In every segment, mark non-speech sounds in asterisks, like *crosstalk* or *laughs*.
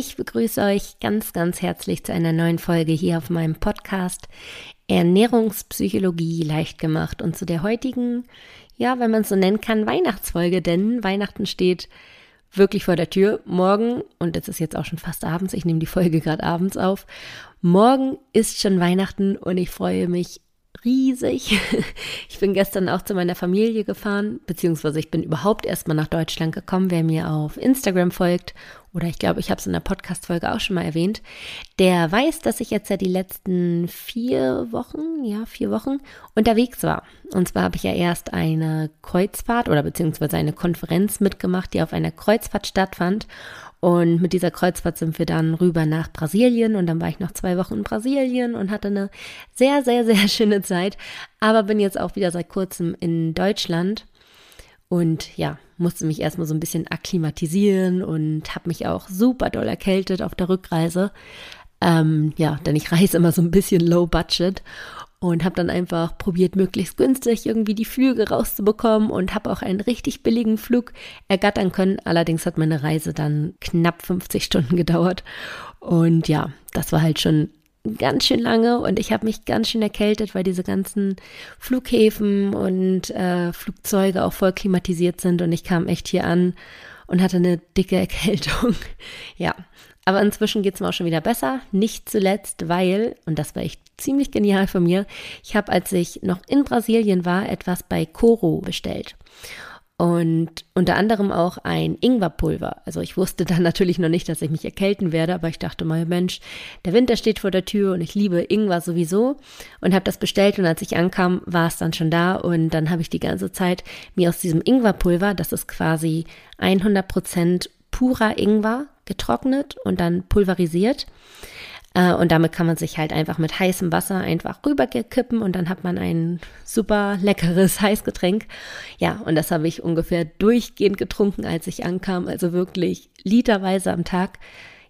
Ich begrüße euch ganz, ganz herzlich zu einer neuen Folge hier auf meinem Podcast Ernährungspsychologie leicht gemacht und zu der heutigen, ja, wenn man es so nennen kann, Weihnachtsfolge, denn Weihnachten steht wirklich vor der Tür. Morgen, und es ist jetzt auch schon fast abends, ich nehme die Folge gerade abends auf, morgen ist schon Weihnachten und ich freue mich riesig. *laughs* Ich bin gestern auch zu meiner Familie gefahren, beziehungsweise ich bin überhaupt erstmal nach Deutschland gekommen. Wer mir auf Instagram folgt, oder ich glaube, ich habe es in der Podcast-Folge auch schon mal erwähnt, der weiß, dass ich jetzt ja die letzten vier Wochen, ja, vier Wochen unterwegs war. Und zwar habe ich ja erst eine Kreuzfahrt oder beziehungsweise eine Konferenz mitgemacht, die auf einer Kreuzfahrt stattfand. Und mit dieser Kreuzfahrt sind wir dann rüber nach Brasilien und dann war ich noch zwei Wochen in Brasilien und hatte eine sehr, sehr, sehr *laughs* schöne Zeit. Aber bin jetzt auch wieder seit kurzem in Deutschland und ja, musste mich erstmal so ein bisschen akklimatisieren und habe mich auch super doll erkältet auf der Rückreise. Ähm, ja, denn ich reise immer so ein bisschen low budget und habe dann einfach probiert, möglichst günstig irgendwie die Flüge rauszubekommen und habe auch einen richtig billigen Flug ergattern können. Allerdings hat meine Reise dann knapp 50 Stunden gedauert und ja, das war halt schon ganz schön lange und ich habe mich ganz schön erkältet, weil diese ganzen Flughäfen und äh, Flugzeuge auch voll klimatisiert sind und ich kam echt hier an und hatte eine dicke Erkältung. *laughs* ja, aber inzwischen geht es mir auch schon wieder besser. Nicht zuletzt, weil, und das war echt ziemlich genial von mir, ich habe, als ich noch in Brasilien war, etwas bei Coro bestellt und unter anderem auch ein Ingwerpulver. Also ich wusste *laughs* dann natürlich noch nicht, dass ich mich erkälten werde, aber ich dachte mal, Mensch, der Winter steht vor der Tür und ich liebe Ingwer sowieso und habe das bestellt und als ich ankam, war es dann schon da und dann habe ich die ganze Zeit mir aus diesem Ingwerpulver, das ist quasi 100 Prozent purer Ingwer, getrocknet und dann pulverisiert. Äh, und damit kann man sich halt einfach mit heißem Wasser einfach rüberkippen und dann hat man ein super leckeres *laughs* Heißgetränk. Ja, und das habe ich ungefähr durchgehend getrunken, als ich ankam. Also wirklich literweise am Tag.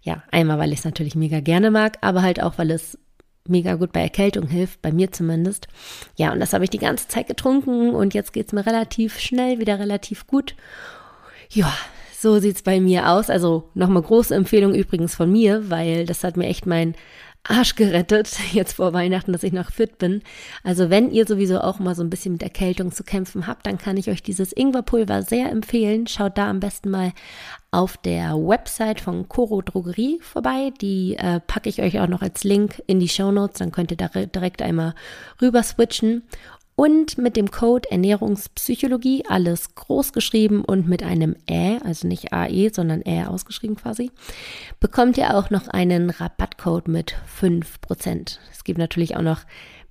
Ja, einmal, weil ich es natürlich mega gerne mag, aber halt auch, weil es mega gut bei Erkältung hilft, bei mir zumindest. Ja, und das habe ich die ganze Zeit getrunken und jetzt geht es mir relativ schnell wieder relativ gut. Ja, so sieht's bei mir aus. Also nochmal große Empfehlung übrigens von mir, weil das hat mir echt mein Arsch gerettet, *laughs* jetzt vor Weihnachten, dass ich noch fit bin. Also wenn ihr sowieso auch mal so ein bisschen mit Erkältung zu kämpfen habt, dann kann ich euch dieses Ingwerpulver sehr empfehlen. Schaut da am besten mal auf der Website von Coro Drogerie vorbei. Die äh, packe ich euch auch noch als Link in die Show Notes. Dann könnt ihr da direkt einmal rüber switchen. Und mit dem Code Ernährungspsychologie, alles groß geschrieben und mit einem Ä, also nicht AE, sondern Ä ausgeschrieben quasi, bekommt ihr auch noch einen Rabattcode mit 5%. Es gibt natürlich auch noch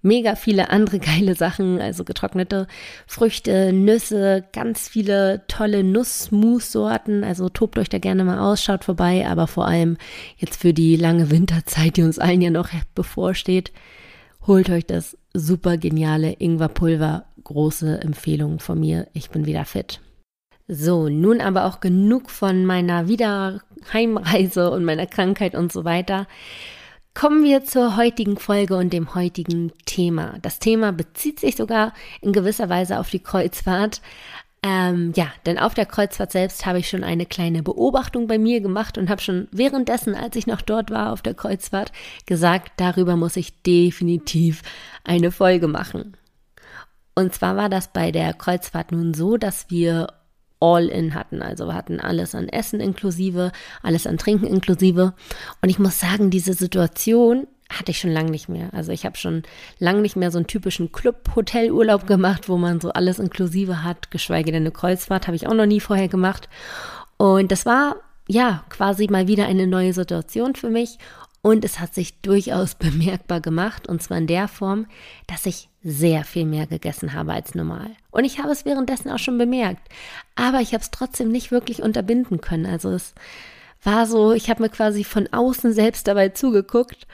mega viele andere *laughs* geile Sachen, also getrocknete Früchte, Nüsse, ganz viele tolle Nussmus-Sorten. Also tobt euch da gerne mal aus, schaut vorbei, aber vor allem jetzt für die lange Winterzeit, die uns allen ja noch bevorsteht, holt euch das super geniale Ingwerpulver. Große Empfehlung von mir. Ich bin wieder fit. So, nun aber auch genug von meiner Wiederheimreise und meiner Krankheit und so weiter. Kommen wir zur heutigen Folge und dem heutigen Thema. Das Thema bezieht sich sogar in gewisser Weise auf die Kreuzfahrt, ähm, ja, denn auf der Kreuzfahrt selbst habe ich schon eine kleine Beobachtung bei mir gemacht und habe schon währenddessen, als ich noch dort war auf der Kreuzfahrt, gesagt, darüber muss ich definitiv eine Folge machen. Und zwar war das bei der Kreuzfahrt nun so, dass wir All-in hatten. Also wir hatten alles an Essen inklusive, alles an Trinken inklusive. Und ich muss sagen, diese Situation hatte ich schon lange nicht mehr. Also ich habe schon lange nicht mehr so einen typischen Club-Hotelurlaub gemacht, wo man so alles inklusive hat, geschweige denn eine Kreuzfahrt, habe ich auch noch nie vorher gemacht. Und das war ja quasi mal wieder eine neue Situation für mich. Und es hat sich durchaus *laughs* bemerkbar gemacht, und zwar in der Form, dass ich sehr viel mehr gegessen habe als normal. Und ich habe es währenddessen auch schon bemerkt. Aber ich habe es trotzdem nicht wirklich unterbinden können. Also es war so, ich habe mir quasi von außen selbst dabei zugeguckt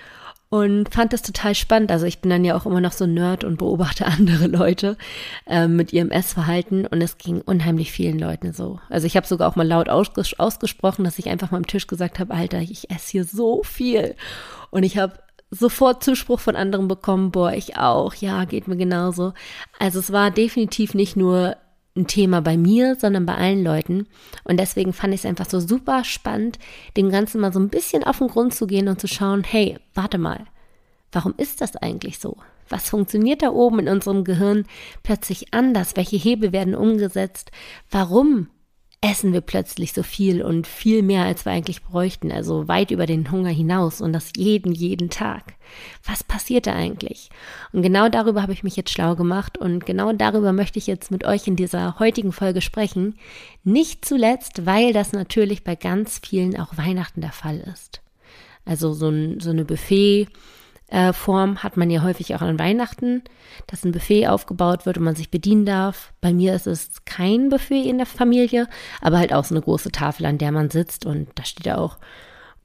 und fand das total spannend. Also ich bin dann ja auch immer noch so Nerd und beobachte *laughs* andere Leute äh, mit ihrem Essverhalten und es ging unheimlich vielen Leuten so. Also ich habe sogar auch mal laut ausges ausgesprochen, dass ich einfach mal am Tisch gesagt habe, Alter, ich esse hier so viel und ich habe sofort Zuspruch von anderen bekommen, boah, ich auch, ja, geht mir genauso. Also es war definitiv nicht nur ein Thema bei mir, sondern bei allen Leuten. Und deswegen fand ich es einfach so super spannend, dem Ganzen mal so ein bisschen auf den Grund zu gehen und zu schauen, hey, warte mal, warum ist das eigentlich so? Was funktioniert da oben in unserem Gehirn plötzlich anders? Welche Hebel werden umgesetzt? Warum essen wir plötzlich so viel und viel mehr, als wir eigentlich bräuchten, also weit über den Hunger hinaus und das jeden, jeden Tag. Was passiert da eigentlich? Und genau darüber habe ich mich jetzt schlau gemacht und genau darüber möchte ich jetzt mit euch in dieser heutigen Folge sprechen. Nicht zuletzt, weil das natürlich bei ganz vielen auch Weihnachten der Fall ist. Also so, ein, so eine Buffet, äh, Form hat man ja häufig auch an Weihnachten, dass ein Buffet aufgebaut wird und man sich bedienen darf. Bei mir ist es kein Buffet in der Familie, aber halt auch so eine große Tafel, an der man sitzt und da steht ja auch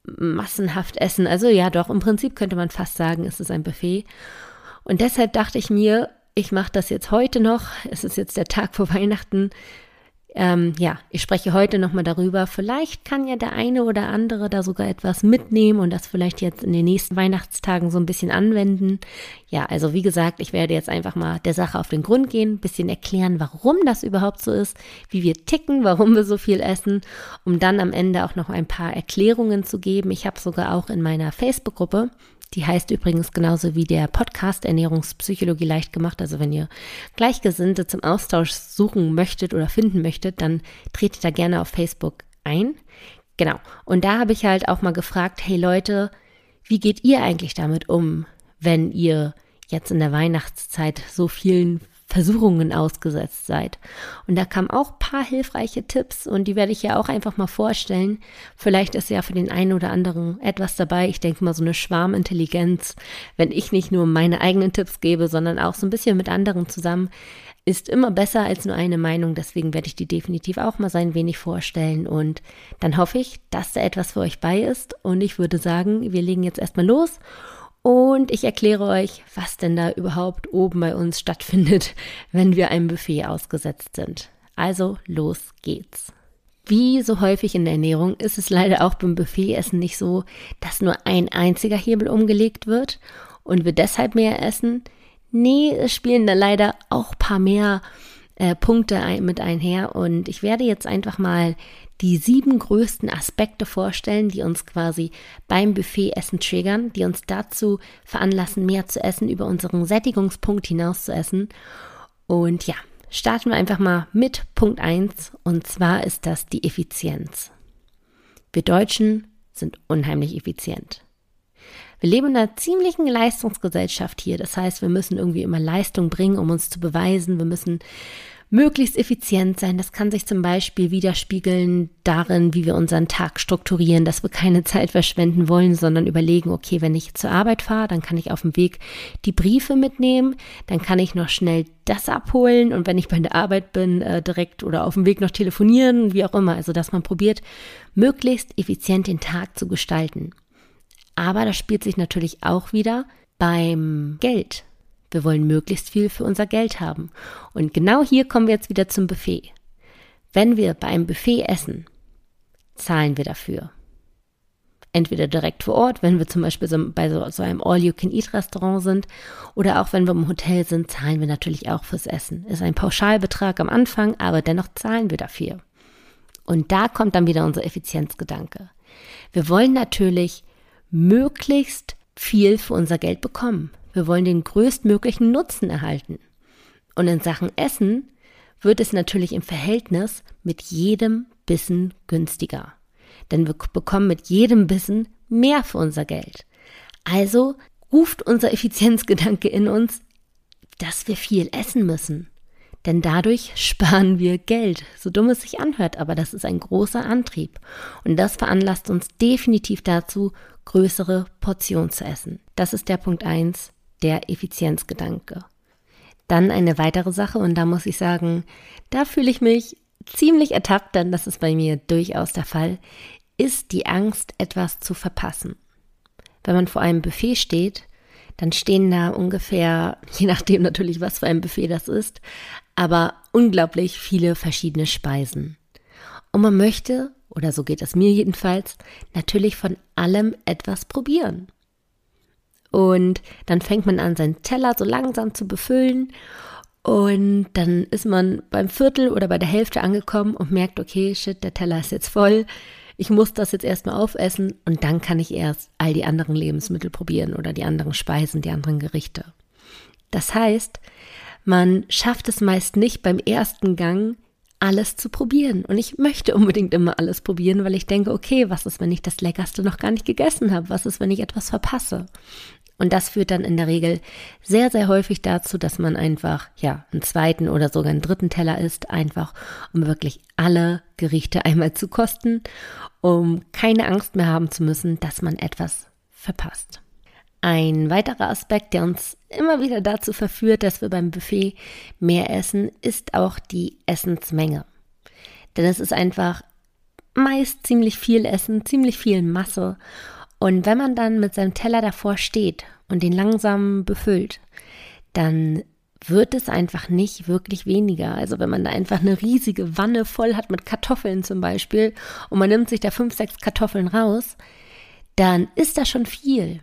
massenhaft Essen. Also ja, doch, im Prinzip könnte man fast sagen, es ist ein Buffet. Und deshalb dachte ich mir, ich mache das jetzt heute noch. Es ist jetzt der Tag vor Weihnachten. Ähm, ja, ich spreche heute nochmal darüber. Vielleicht kann ja der eine oder andere da sogar etwas mitnehmen und das vielleicht jetzt in den nächsten Weihnachtstagen so ein bisschen anwenden. Ja, also wie gesagt, ich werde jetzt einfach mal der Sache auf den Grund gehen, ein bisschen erklären, warum das überhaupt so ist, wie wir ticken, *laughs* warum wir so viel essen, um dann am Ende auch noch ein paar Erklärungen zu geben. Ich habe sogar auch in meiner Facebook-Gruppe die heißt übrigens genauso wie der Podcast Ernährungspsychologie leicht gemacht. Also wenn ihr Gleichgesinnte zum Austausch suchen möchtet oder finden möchtet, dann tretet da gerne auf Facebook ein. Genau. Und da habe ich halt auch mal gefragt, hey Leute, wie geht ihr eigentlich damit um, wenn ihr jetzt in der Weihnachtszeit so vielen Versuchungen ausgesetzt seid. Und da kamen auch paar hilfreiche Tipps und die werde ich ja auch einfach mal vorstellen. Vielleicht ist ja für den einen oder anderen etwas dabei. Ich denke mal so eine Schwarmintelligenz, wenn ich nicht nur meine eigenen Tipps gebe, sondern auch so ein bisschen mit anderen zusammen, ist immer besser als nur eine Meinung. Deswegen werde ich die definitiv auch mal sein wenig vorstellen und dann hoffe ich, dass da etwas für euch bei ist und ich würde sagen, wir legen jetzt erstmal los und ich erkläre euch, was denn da überhaupt oben bei uns stattfindet, *laughs* wenn wir einem Buffet ausgesetzt sind. Also los geht's. Wie so häufig in der Ernährung ist es leider auch beim Buffetessen nicht so, dass nur ein einziger Hebel umgelegt wird und wir deshalb mehr essen. Nee, es spielen da leider auch paar mehr äh, Punkte ein, mit einher und ich werde jetzt einfach mal die sieben größten Aspekte vorstellen, die uns quasi beim Buffetessen triggern, die uns dazu veranlassen, mehr zu essen, über unseren Sättigungspunkt hinaus zu essen. Und ja, starten wir einfach mal mit Punkt 1 und zwar ist das die Effizienz. Wir Deutschen sind unheimlich effizient. Wir leben in einer ziemlichen Leistungsgesellschaft hier. Das heißt, wir müssen irgendwie immer Leistung bringen, um uns zu beweisen. Wir müssen möglichst effizient sein. Das kann sich zum Beispiel widerspiegeln darin, wie wir unseren Tag strukturieren, dass wir keine Zeit verschwenden wollen, sondern überlegen, okay, wenn ich zur Arbeit fahre, dann kann ich auf dem Weg die Briefe mitnehmen, dann kann ich noch schnell das abholen und wenn ich bei der Arbeit bin, äh, direkt oder auf dem Weg noch telefonieren, wie auch immer. Also, dass man probiert, möglichst effizient den Tag zu gestalten. Aber das spielt sich natürlich auch wieder beim Geld wir wollen möglichst viel für unser Geld haben. Und genau hier kommen wir jetzt wieder zum Buffet. Wenn wir bei einem Buffet essen, zahlen wir dafür. Entweder direkt vor Ort, wenn wir zum Beispiel so, bei so, so einem All-You-Can-Eat-Restaurant sind, oder auch wenn wir im Hotel sind, zahlen wir natürlich auch fürs Essen. Ist ein Pauschalbetrag am Anfang, aber dennoch zahlen wir dafür. Und da kommt dann wieder unser Effizienzgedanke. Wir wollen natürlich möglichst viel für unser Geld bekommen. Wir wollen den größtmöglichen Nutzen erhalten. Und in Sachen Essen wird es natürlich im Verhältnis mit jedem Bissen günstiger. Denn wir bekommen mit jedem Bissen mehr für unser Geld. Also ruft unser *laughs* Effizienzgedanke in uns, dass wir viel essen müssen. Denn dadurch sparen wir Geld. So dumm es sich anhört, aber das ist ein großer Antrieb. Und das veranlasst uns definitiv dazu, größere Portionen zu essen. Das ist der Punkt eins der Effizienzgedanke. Dann eine weitere Sache, und da muss ich sagen, da fühle ich mich ziemlich ertappt, denn das ist bei mir durchaus der Fall, ist die Angst, etwas zu verpassen. Wenn man vor einem Buffet steht, dann stehen da ungefähr, *laughs* je nachdem natürlich, was für ein Buffet das ist, aber unglaublich viele verschiedene Speisen. Und man möchte, oder so geht es mir jedenfalls, natürlich von allem etwas probieren. Und dann fängt man an, seinen Teller so langsam zu befüllen. Und dann ist man beim Viertel oder bei der Hälfte angekommen und merkt, okay, shit, der Teller ist jetzt voll. Ich muss das jetzt erstmal aufessen und dann kann ich erst all die anderen Lebensmittel probieren oder die anderen Speisen, die anderen Gerichte. Das heißt, man schafft es meist nicht beim ersten Gang alles zu probieren. Und ich möchte unbedingt immer alles probieren, weil ich denke, okay, was ist, wenn ich das Leckerste noch gar nicht gegessen habe? Was ist, wenn ich etwas verpasse? Und das führt dann in der Regel sehr, sehr häufig dazu, dass man einfach, ja, einen zweiten oder sogar einen dritten Teller isst, einfach um wirklich alle Gerichte *laughs* einmal zu kosten, um keine Angst mehr haben zu müssen, dass man etwas verpasst. Ein weiterer Aspekt, der uns immer wieder dazu verführt, dass wir beim Buffet mehr essen, ist auch die Essensmenge. Denn es ist einfach meist ziemlich viel Essen, ziemlich viel Masse und wenn man dann mit seinem Teller davor steht und den langsam befüllt, dann wird es einfach nicht wirklich weniger. Also wenn man da einfach eine riesige Wanne voll hat mit Kartoffeln zum Beispiel und man nimmt sich da fünf, sechs Kartoffeln raus, dann ist das schon viel.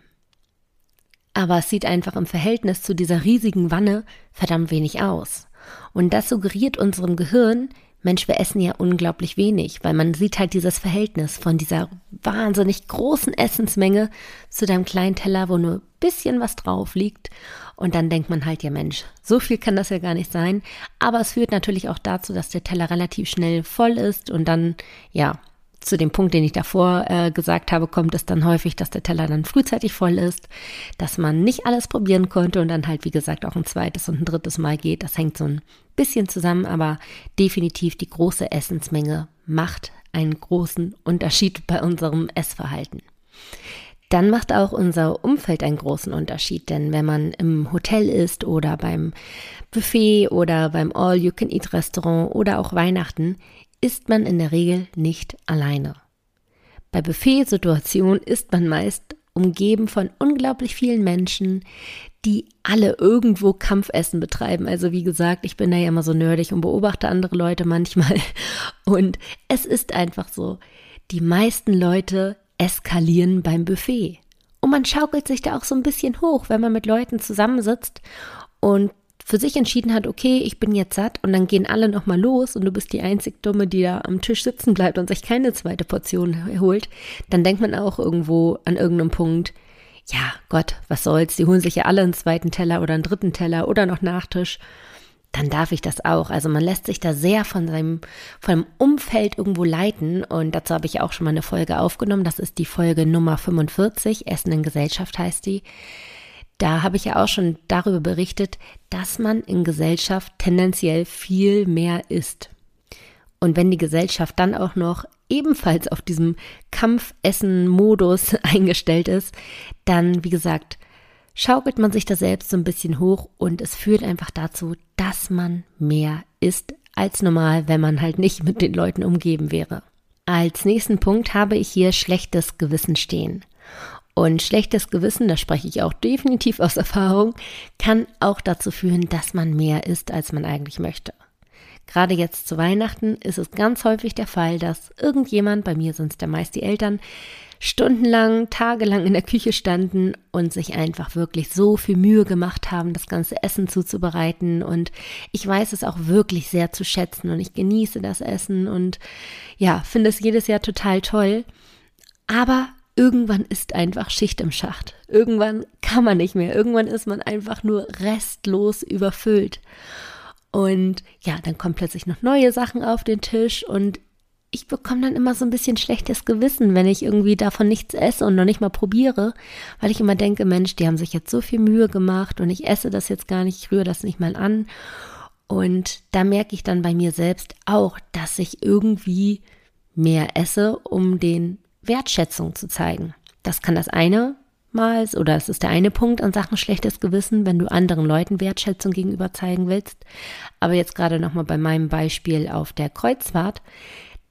Aber es sieht einfach im Verhältnis zu dieser riesigen Wanne verdammt wenig aus. Und das suggeriert unserem Gehirn, Mensch, wir essen ja unglaublich wenig, weil man sieht halt dieses Verhältnis von dieser wahnsinnig großen Essensmenge zu deinem kleinen Teller, wo nur ein bisschen was drauf liegt. Und dann denkt man halt, ja Mensch, so viel kann das ja gar nicht sein. Aber es führt natürlich auch dazu, dass der Teller relativ schnell voll ist und dann, ja, zu dem Punkt, den ich davor äh, gesagt habe, kommt es dann häufig, dass der Teller dann frühzeitig voll ist, dass man nicht alles probieren konnte und dann halt, wie gesagt, auch ein zweites und ein drittes Mal geht. Das hängt so ein bisschen zusammen, aber definitiv die große Essensmenge macht einen großen Unterschied bei unserem Essverhalten. Dann macht auch unser Umfeld einen großen Unterschied, denn wenn man im Hotel ist oder beim Buffet oder beim All-You-Can-Eat-Restaurant oder auch Weihnachten, ist man in der Regel nicht alleine. Bei Buffetsituationen ist man meist umgeben von unglaublich vielen Menschen, die alle irgendwo Kampfessen betreiben. Also wie gesagt, ich bin da ja immer so nerdig und beobachte andere Leute manchmal. *laughs* Und es ist einfach so, die meisten Leute eskalieren beim Buffet. Und man schaukelt sich da auch so ein bisschen hoch, wenn man mit Leuten zusammensitzt und für sich entschieden hat, okay, ich bin jetzt satt und dann gehen alle nochmal los und du bist die einzig Dumme, die da am Tisch sitzen bleibt und sich keine zweite Portion holt, dann denkt man auch irgendwo an irgendeinem Punkt, ja, Gott, was soll's, die holen sich ja alle einen zweiten Teller oder einen dritten Teller oder noch Nachtisch, dann darf ich das auch. Also man lässt sich da sehr von seinem, von dem Umfeld irgendwo leiten und dazu habe ich auch schon mal eine Folge aufgenommen. Das ist die Folge Nummer 45, Essen in Gesellschaft heißt die. Da habe ich ja auch schon darüber berichtet, dass man in Gesellschaft tendenziell viel mehr isst. Und wenn die Gesellschaft dann auch noch ebenfalls auf diesem Kampfessen-Modus *laughs* eingestellt ist, dann, wie gesagt, schaukelt man sich da selbst so ein bisschen hoch und es führt einfach dazu, dass man mehr isst als normal, wenn man halt nicht mit den Leuten umgeben wäre. Als nächsten Punkt habe ich hier schlechtes Gewissen stehen. Und schlechtes Gewissen, da spreche ich auch definitiv aus Erfahrung, kann auch dazu führen, dass man mehr isst, als man eigentlich möchte. Gerade jetzt zu Weihnachten ist es ganz häufig der Fall, dass irgendjemand, bei mir sind es ja meist die Eltern, stundenlang, tagelang in der Küche standen und sich einfach wirklich so viel Mühe gemacht haben, das ganze Essen zuzubereiten. Und ich weiß es auch wirklich sehr zu schätzen und ich genieße das Essen und ja, finde es jedes Jahr total toll. Aber irgendwann ist einfach Schicht im Schacht. Irgendwann kann man nicht mehr. Irgendwann ist man einfach nur restlos überfüllt. Und ja, dann kommen plötzlich noch neue Sachen auf den Tisch und ich bekomme dann immer so ein bisschen schlechtes Gewissen, wenn ich irgendwie davon nichts esse und noch nicht mal probiere, weil ich immer denke, Mensch, die haben sich jetzt so viel Mühe gemacht und ich esse das jetzt gar nicht, ich rühre das nicht mal an. Und da merke ich dann bei mir selbst auch, dass ich irgendwie mehr esse, um den Wertschätzung zu zeigen. Das kann das eine Mal oder es ist der eine Punkt an Sachen schlechtes Gewissen, wenn du anderen Leuten Wertschätzung gegenüber zeigen willst. Aber jetzt gerade nochmal bei meinem Beispiel auf der Kreuzfahrt.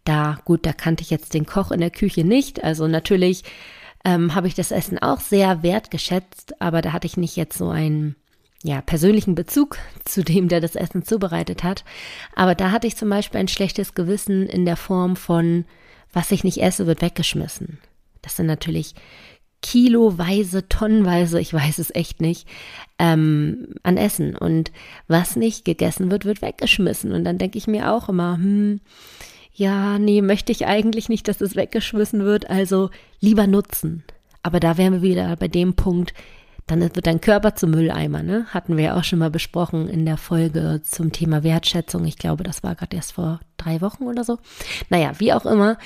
Da, gut, da kannte ich jetzt den Koch in der Küche nicht. Also natürlich ähm, habe ich das Essen auch sehr wertgeschätzt, aber da hatte ich nicht jetzt so einen ja, persönlichen Bezug *laughs* zu dem, der das Essen zubereitet hat. Aber da hatte ich zum Beispiel ein schlechtes Gewissen in der Form von, was ich nicht esse, wird weggeschmissen. Das sind natürlich kiloweise, tonnenweise, ich weiß es echt nicht, ähm, an Essen. Und was nicht gegessen wird, wird weggeschmissen. Und dann denke ich mir auch immer, hm, ja, nee, möchte ich eigentlich nicht, dass es weggeschmissen wird, also lieber nutzen. Aber da wären wir wieder bei dem Punkt, dann wird dein Körper zum Mülleimer, ne? Hatten wir ja auch schon mal besprochen in der Folge zum Thema Wertschätzung. Ich glaube, das war gerade erst vor drei Wochen oder so. Naja, wie auch immer.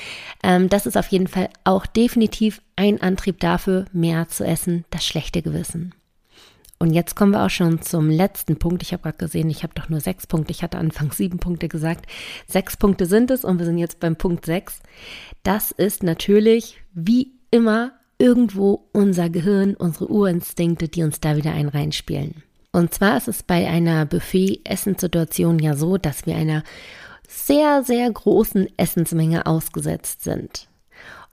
Ähm, das ist auf jeden Fall auch definitiv ein Antrieb dafür, mehr zu essen, das schlechte Gewissen. Und jetzt kommen wir auch schon zum letzten Punkt. Ich habe gerade gesehen, ich habe doch nur sechs Punkte. Ich hatte anfangs *laughs* sieben Punkte gesagt. Sechs Punkte sind es und wir sind jetzt beim Punkt sechs. Das ist natürlich wie immer irgendwo unser Gehirn, unsere Urinstinkte, die uns da wieder ein reinspielen. Und zwar ist es bei einer Buffet-Essenssituation ja so, dass wir einer sehr, sehr großen Essensmenge ausgesetzt sind.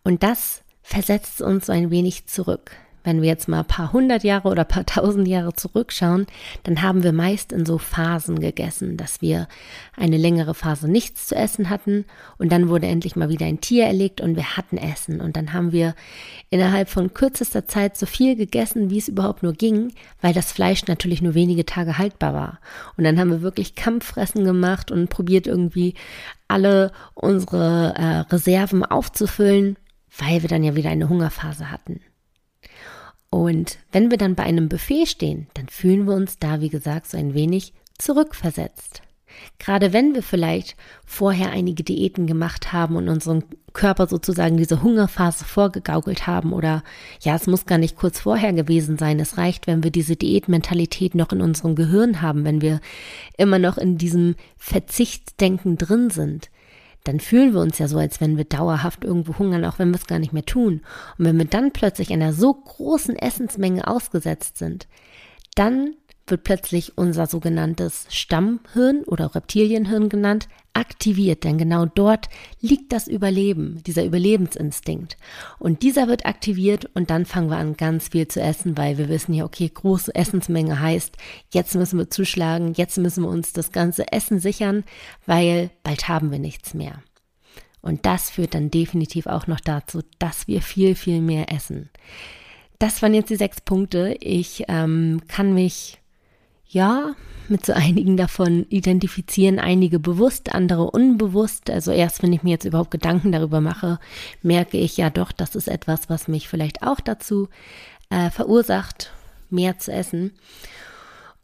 Und das versetzt uns so ein wenig zurück wenn wir jetzt mal ein paar hundert Jahre oder ein paar tausend Jahre zurückschauen, dann haben wir meist in so Phasen gegessen, dass wir eine längere Phase nichts zu essen hatten und dann wurde endlich mal wieder ein Tier erlegt und wir hatten Essen und dann haben wir innerhalb von kürzester Zeit so viel gegessen, wie es überhaupt nur ging, weil das Fleisch natürlich nur wenige Tage haltbar war. Und dann haben wir wirklich Kampffressen gemacht und probiert irgendwie alle unsere äh, Reserven aufzufüllen, weil wir dann ja wieder eine Hungerphase hatten. Und wenn wir dann bei einem Buffet stehen, dann fühlen wir uns da, wie gesagt, so ein wenig zurückversetzt. Gerade wenn wir vielleicht vorher einige Diäten gemacht haben und unserem Körper sozusagen diese Hungerphase vorgegaukelt haben oder ja, es muss gar nicht kurz vorher gewesen sein. Es reicht, wenn wir diese Diätmentalität noch in unserem Gehirn haben, wenn wir immer noch in diesem Verzichtsdenken drin sind dann fühlen wir uns ja so, als wenn wir dauerhaft irgendwo hungern, auch wenn wir es gar nicht mehr tun. Und wenn wir dann plötzlich einer so großen Essensmenge ausgesetzt sind, dann wird plötzlich unser sogenanntes Stammhirn oder Reptilienhirn genannt, aktiviert, denn genau dort liegt das Überleben, dieser Überlebensinstinkt. Und dieser wird aktiviert und dann fangen wir an, ganz viel zu essen, weil wir wissen ja, okay, große Essensmenge heißt, jetzt müssen wir zuschlagen, jetzt müssen wir uns das ganze Essen sichern, weil bald haben wir nichts mehr. Und das führt dann definitiv auch noch dazu, dass wir viel, viel mehr essen. Das waren jetzt die sechs Punkte. Ich ähm, kann mich ja, mit so einigen davon identifizieren, einige bewusst, andere unbewusst. Also erst wenn ich mir jetzt überhaupt Gedanken darüber mache, merke ich ja doch, das ist etwas, was mich vielleicht auch dazu äh, verursacht, mehr zu essen.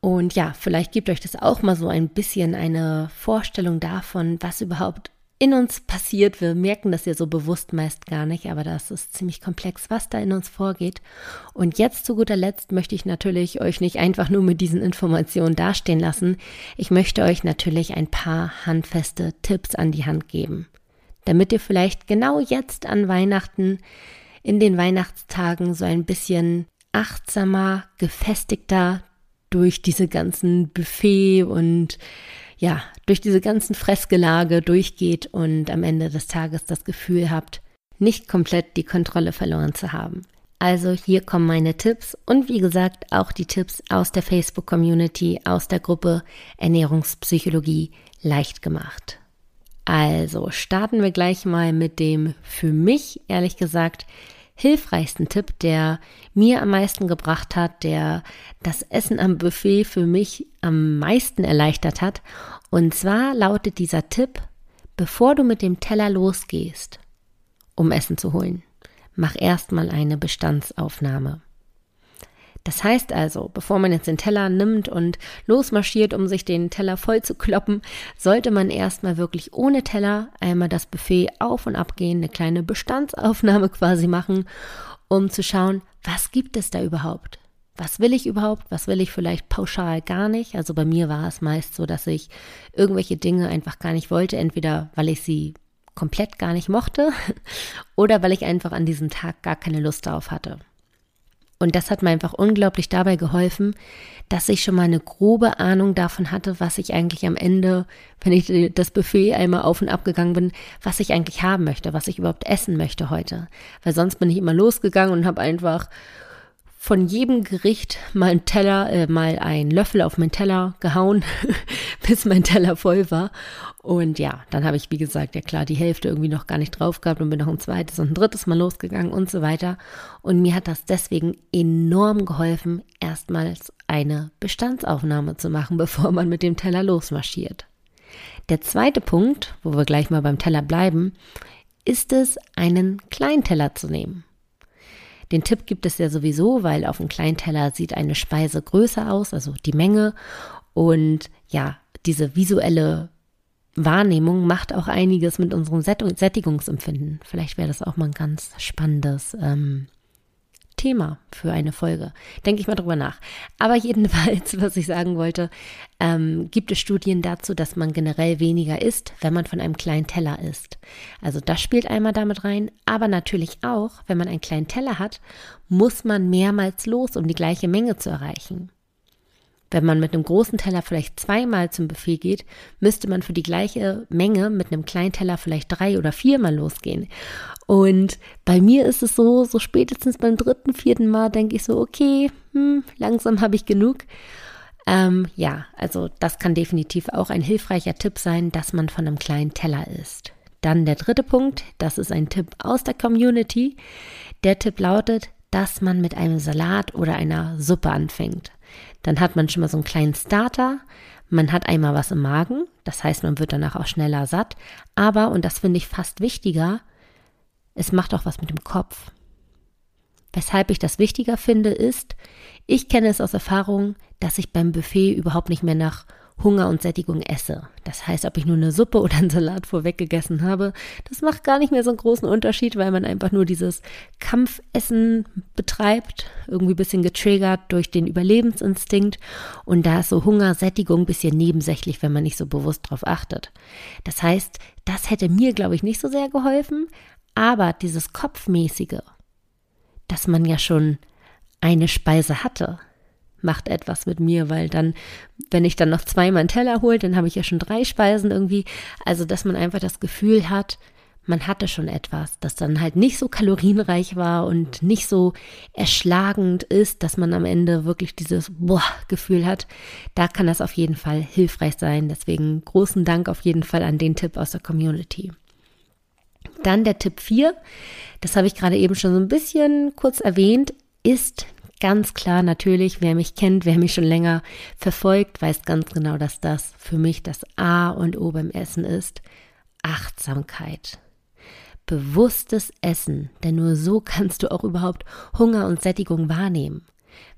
Und ja, vielleicht gibt euch das auch mal so ein bisschen eine Vorstellung davon, was überhaupt in uns passiert. Wir merken das ja so bewusst meist gar nicht, aber das ist ziemlich komplex, was da in uns vorgeht. Und jetzt zu guter Letzt möchte ich natürlich euch nicht einfach nur mit diesen Informationen dastehen lassen. Ich möchte euch natürlich ein paar handfeste Tipps an die Hand geben, damit ihr vielleicht genau jetzt an Weihnachten, in den Weihnachtstagen so ein bisschen achtsamer, gefestigter durch diese ganzen Buffet und ja, durch diese ganzen Fressgelage durchgeht und am Ende des Tages das Gefühl habt, nicht komplett die Kontrolle verloren zu haben. Also hier kommen meine Tipps und wie gesagt auch die Tipps aus der Facebook-Community, aus der Gruppe Ernährungspsychologie leicht gemacht. Also starten wir gleich mal mit dem für mich ehrlich gesagt hilfreichsten Tipp, der mir am meisten gebracht hat, der das Essen am Buffet für mich am meisten erleichtert hat. Und zwar lautet dieser Tipp, bevor du mit dem Teller losgehst, um Essen zu holen, mach erstmal eine Bestandsaufnahme. Das heißt also, bevor man jetzt den Teller nimmt und losmarschiert, um sich den Teller voll zu kloppen, sollte man erstmal wirklich ohne Teller einmal das Buffet auf und ab gehen, eine kleine Bestandsaufnahme *laughs* quasi machen, um zu schauen, was gibt es da überhaupt? Was will ich überhaupt? Was will ich vielleicht pauschal gar nicht? Also bei mir war es meist so, dass ich irgendwelche Dinge einfach gar nicht wollte, entweder weil ich sie komplett gar nicht mochte *laughs* oder weil ich einfach an diesem Tag gar keine Lust darauf hatte. Und das hat mir einfach unglaublich dabei geholfen, dass ich schon mal eine grobe Ahnung davon hatte, was ich eigentlich am Ende, wenn ich das Buffet einmal auf und ab gegangen bin, was ich eigentlich haben möchte, was ich überhaupt essen möchte heute. Weil sonst bin ich immer losgegangen und habe einfach von jedem Gericht mal einen Teller, äh, mal einen Löffel auf meinen Teller gehauen, *laughs* bis mein Teller voll war. Und ja, dann habe ich, wie gesagt, ja klar, die Hälfte irgendwie noch gar nicht drauf gehabt und bin noch ein zweites und ein drittes Mal losgegangen und so weiter. Und mir hat das deswegen enorm geholfen, erstmals eine Bestandsaufnahme zu machen, *laughs* bevor man mit dem Teller losmarschiert. Der zweite Punkt, wo wir gleich mal beim Teller bleiben, ist es, einen Kleinteller zu nehmen. Den Tipp gibt es ja sowieso, weil auf dem Kleinteller sieht eine Speise größer aus, also die Menge. Und ja, diese visuelle Wahrnehmung macht auch einiges mit unserem Sättigungsempfinden. Vielleicht wäre das auch mal ein ganz spannendes ähm, Thema für eine Folge. Denke ich mal drüber nach. Aber jedenfalls, *laughs* was ich sagen wollte, ähm, gibt es Studien dazu, dass man generell weniger isst, wenn man von einem kleinen Teller isst. Also das spielt einmal damit rein. Aber natürlich auch, wenn man einen kleinen Teller hat, muss man mehrmals los, um die gleiche Menge zu erreichen. Wenn man mit einem großen Teller vielleicht zweimal zum Buffet geht, müsste man für die gleiche Menge mit einem kleinen Teller vielleicht drei oder viermal losgehen. Und bei mir ist es so, so spätestens beim dritten, vierten Mal denke ich so, okay, hm, langsam habe ich genug. Ähm, ja, also das kann definitiv auch ein hilfreicher Tipp sein, dass man von einem kleinen Teller isst. Dann der dritte Punkt, das ist ein Tipp aus der Community. Der Tipp lautet, dass man mit einem Salat oder einer Suppe anfängt. Dann hat man schon mal so einen kleinen Starter. Man hat einmal was im Magen, das heißt, man wird danach auch schneller satt. Aber, und das finde ich fast wichtiger, es macht auch was mit dem Kopf. Weshalb ich das wichtiger finde, ist, ich kenne es aus Erfahrung, dass ich beim Buffet überhaupt nicht mehr nach Hunger und Sättigung esse. Das heißt, ob ich nur eine Suppe oder einen Salat vorweg gegessen habe, das macht gar nicht mehr so einen großen Unterschied, weil man einfach nur dieses Kampfessen betreibt, irgendwie bisschen getriggert durch den Überlebensinstinkt und da ist so Hunger, Sättigung ein bisschen nebensächlich, wenn man nicht so bewusst drauf achtet. Das heißt, das hätte mir, glaube ich, nicht so sehr geholfen, aber dieses Kopfmäßige, dass man ja schon eine Speise hatte, macht etwas mit mir, weil dann, wenn ich dann noch zweimal einen Teller hole, dann habe ich ja schon drei Speisen irgendwie. Also, dass man einfach das Gefühl hat, man hatte schon etwas, das dann halt nicht so kalorienreich war und nicht so erschlagend ist, dass man am Ende wirklich dieses Boah-Gefühl hat. Da kann das auf jeden Fall hilfreich sein. Deswegen großen Dank auf jeden Fall an den Tipp aus der Community. Dann der Tipp 4, das habe ich gerade eben schon so ein bisschen kurz erwähnt, ist ganz klar natürlich, wer mich kennt, wer mich schon länger verfolgt, weiß ganz genau, dass das für mich das A und O beim Essen ist. Achtsamkeit. Bewusstes Essen, denn nur so kannst du auch überhaupt Hunger und Sättigung wahrnehmen.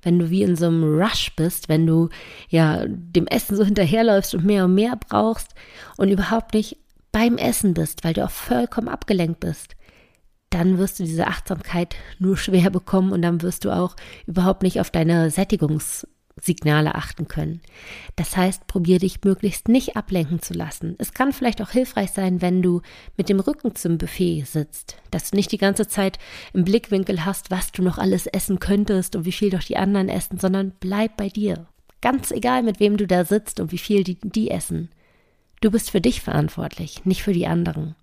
Wenn du wie in so einem Rush bist, wenn du ja dem Essen so hinterherläufst und mehr und mehr brauchst und überhaupt nicht beim Essen bist, weil du auch vollkommen abgelenkt bist, dann wirst du diese Achtsamkeit nur schwer bekommen und dann wirst du auch überhaupt nicht auf deine Sättigungssignale achten können. Das heißt, probier dich möglichst nicht ablenken zu lassen. Es kann vielleicht auch hilfreich sein, wenn du mit dem Rücken zum Buffet sitzt, dass du nicht die ganze Zeit im Blickwinkel hast, was du noch alles essen könntest und wie viel doch die anderen essen, sondern bleib bei dir. Ganz egal, mit wem du da sitzt und wie viel die, die essen. Du bist für dich verantwortlich, nicht für die anderen.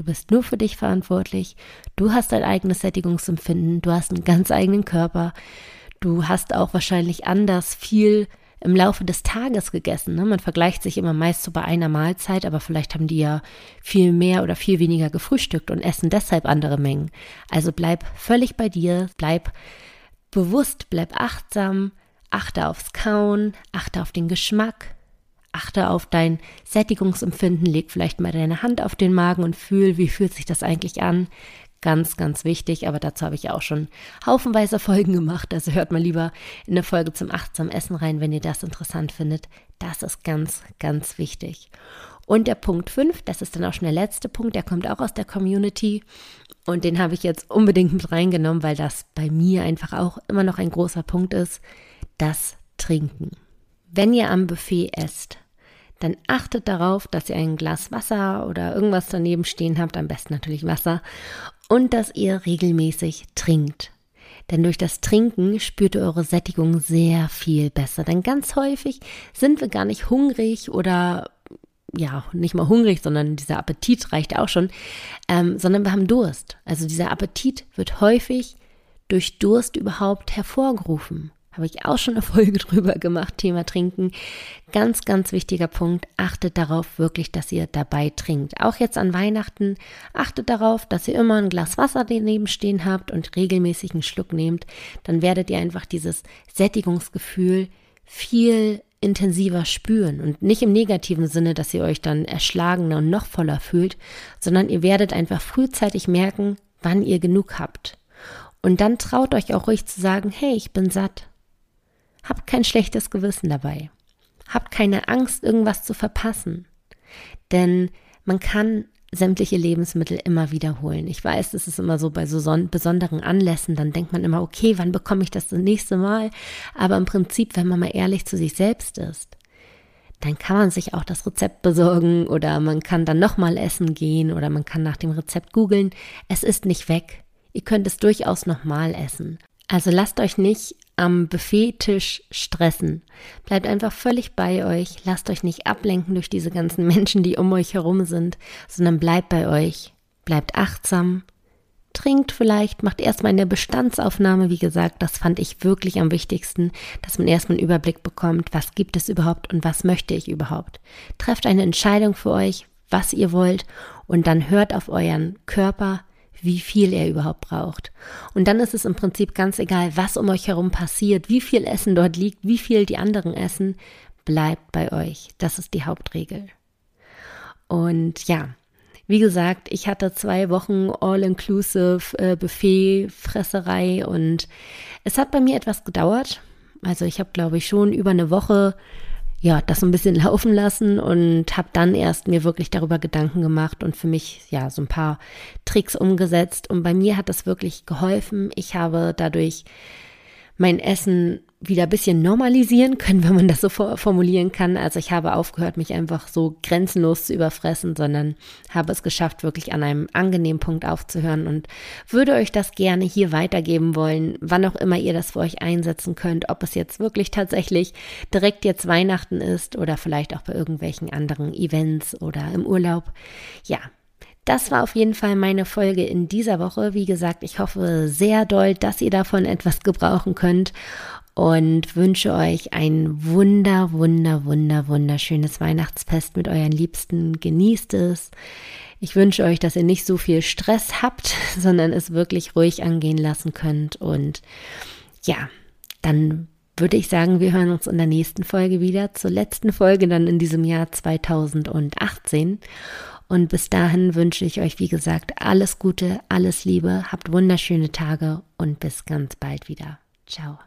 Du bist nur für dich verantwortlich. Du hast dein eigenes Sättigungsempfinden. Du hast einen ganz eigenen Körper. Du hast auch wahrscheinlich anders viel im Laufe des Tages gegessen. Ne? Man vergleicht sich immer meist so bei einer Mahlzeit, aber vielleicht haben die ja viel mehr oder viel weniger gefrühstückt und essen deshalb andere Mengen. Also bleib völlig bei dir, bleib bewusst, bleib achtsam, achte aufs Kauen, achte auf den Geschmack, Achte auf dein Sättigungsempfinden, leg vielleicht mal deine Hand auf den Magen und fühl, wie fühlt sich das eigentlich an. Ganz, ganz wichtig, aber dazu habe ich auch schon haufenweise Folgen gemacht. Also hört mal lieber in eine Folge zum achtsamen Essen rein, wenn ihr das interessant findet. Das ist ganz, ganz wichtig. Und der Punkt 5, das ist dann auch schon der letzte Punkt, der kommt auch aus der Community. Und den habe ich jetzt unbedingt mit reingenommen, weil das bei mir einfach auch immer noch ein großer Punkt ist. Das Trinken. Wenn ihr am Buffet esst, dann achtet darauf, dass ihr ein Glas Wasser oder irgendwas daneben stehen habt, am besten natürlich Wasser, und dass ihr regelmäßig trinkt. Denn durch das Trinken spürt ihr eure Sättigung sehr viel besser. Denn ganz häufig sind wir gar nicht hungrig oder ja, nicht mal hungrig, sondern dieser Appetit reicht auch schon, ähm, sondern wir haben Durst. Also dieser Appetit wird häufig durch Durst überhaupt hervorgerufen? Habe ich auch schon eine Folge *laughs* drüber gemacht, Thema Trinken. Ganz, ganz wichtiger Punkt. Achtet darauf wirklich, dass ihr dabei trinkt. Auch jetzt an Weihnachten. Achtet darauf, dass ihr immer ein Glas Wasser daneben stehen habt und regelmäßig einen Schluck nehmt. Dann werdet ihr einfach dieses Sättigungsgefühl viel intensiver spüren und nicht im negativen Sinne, dass ihr euch dann erschlagener und noch voller fühlt, sondern ihr werdet einfach frühzeitig merken, wann ihr genug habt. Und dann traut euch auch ruhig zu sagen, hey, ich bin satt. Habt kein schlechtes Gewissen dabei. Habt keine Angst, irgendwas zu verpassen. Denn man kann sämtliche Lebensmittel immer wiederholen. Ich weiß, das ist immer so bei so besonderen Anlässen, dann denkt man immer, okay, wann bekomme ich das das nächste Mal? Aber im Prinzip, wenn man mal ehrlich zu sich selbst ist, dann kann man sich auch das Rezept besorgen oder man kann dann nochmal essen gehen oder man kann nach dem Rezept googeln. Es ist nicht weg. Ihr könnt es durchaus nochmal essen. Also lasst euch nicht am Buffettisch stressen. Bleibt einfach völlig bei euch, lasst euch nicht ablenken durch diese ganzen *laughs* Menschen, die um euch herum sind, sondern bleibt bei euch, bleibt achtsam, trinkt vielleicht, macht erstmal eine Bestandsaufnahme, wie gesagt, das fand ich wirklich am wichtigsten, dass man erstmal einen Überblick bekommt, was gibt es überhaupt und was möchte ich überhaupt. Trefft eine Entscheidung für euch, was ihr wollt und dann hört auf euren Körper, wie viel er überhaupt braucht. Und dann ist es im Prinzip ganz egal, was um euch herum passiert, wie viel Essen dort liegt, wie viel die anderen essen, bleibt bei euch. Das ist die Hauptregel. Und ja, wie gesagt, ich hatte zwei Wochen All-Inclusive äh, Buffet, Fresserei und es hat bei mir etwas gedauert. Also ich habe, glaube ich, schon über eine Woche ja, das so ein bisschen laufen lassen und habe dann erst mir wirklich darüber Gedanken gemacht und für mich ja so ein paar Tricks umgesetzt. Und bei mir hat das wirklich geholfen. Ich habe dadurch mein Essen wieder ein bisschen normalisieren können, *laughs* wenn man das so formulieren kann. Also ich habe aufgehört, mich einfach so grenzenlos zu überfressen, sondern habe es geschafft, wirklich an einem angenehmen Punkt aufzuhören und würde euch das gerne hier weitergeben wollen, wann auch immer ihr das für euch einsetzen könnt, ob es jetzt wirklich tatsächlich direkt jetzt Weihnachten ist oder vielleicht auch bei irgendwelchen anderen Events oder im Urlaub. Ja, das war auf jeden Fall meine Folge in dieser Woche. Wie gesagt, ich hoffe sehr doll, dass ihr davon etwas gebrauchen könnt und wünsche euch ein wunder, wunder, wunder, wunderschönes Weihnachtsfest mit euren Liebsten. Genießt es. Ich wünsche euch, dass ihr nicht so viel Stress habt, *laughs* sondern es wirklich ruhig angehen lassen könnt. Und ja, dann würde ich sagen, wir hören uns in der nächsten Folge wieder, zur letzten Folge dann in diesem Jahr 2018. Und bis dahin wünsche ich euch, wie gesagt, alles Gute, alles Liebe, habt wunderschöne Tage und bis ganz bald wieder. Ciao.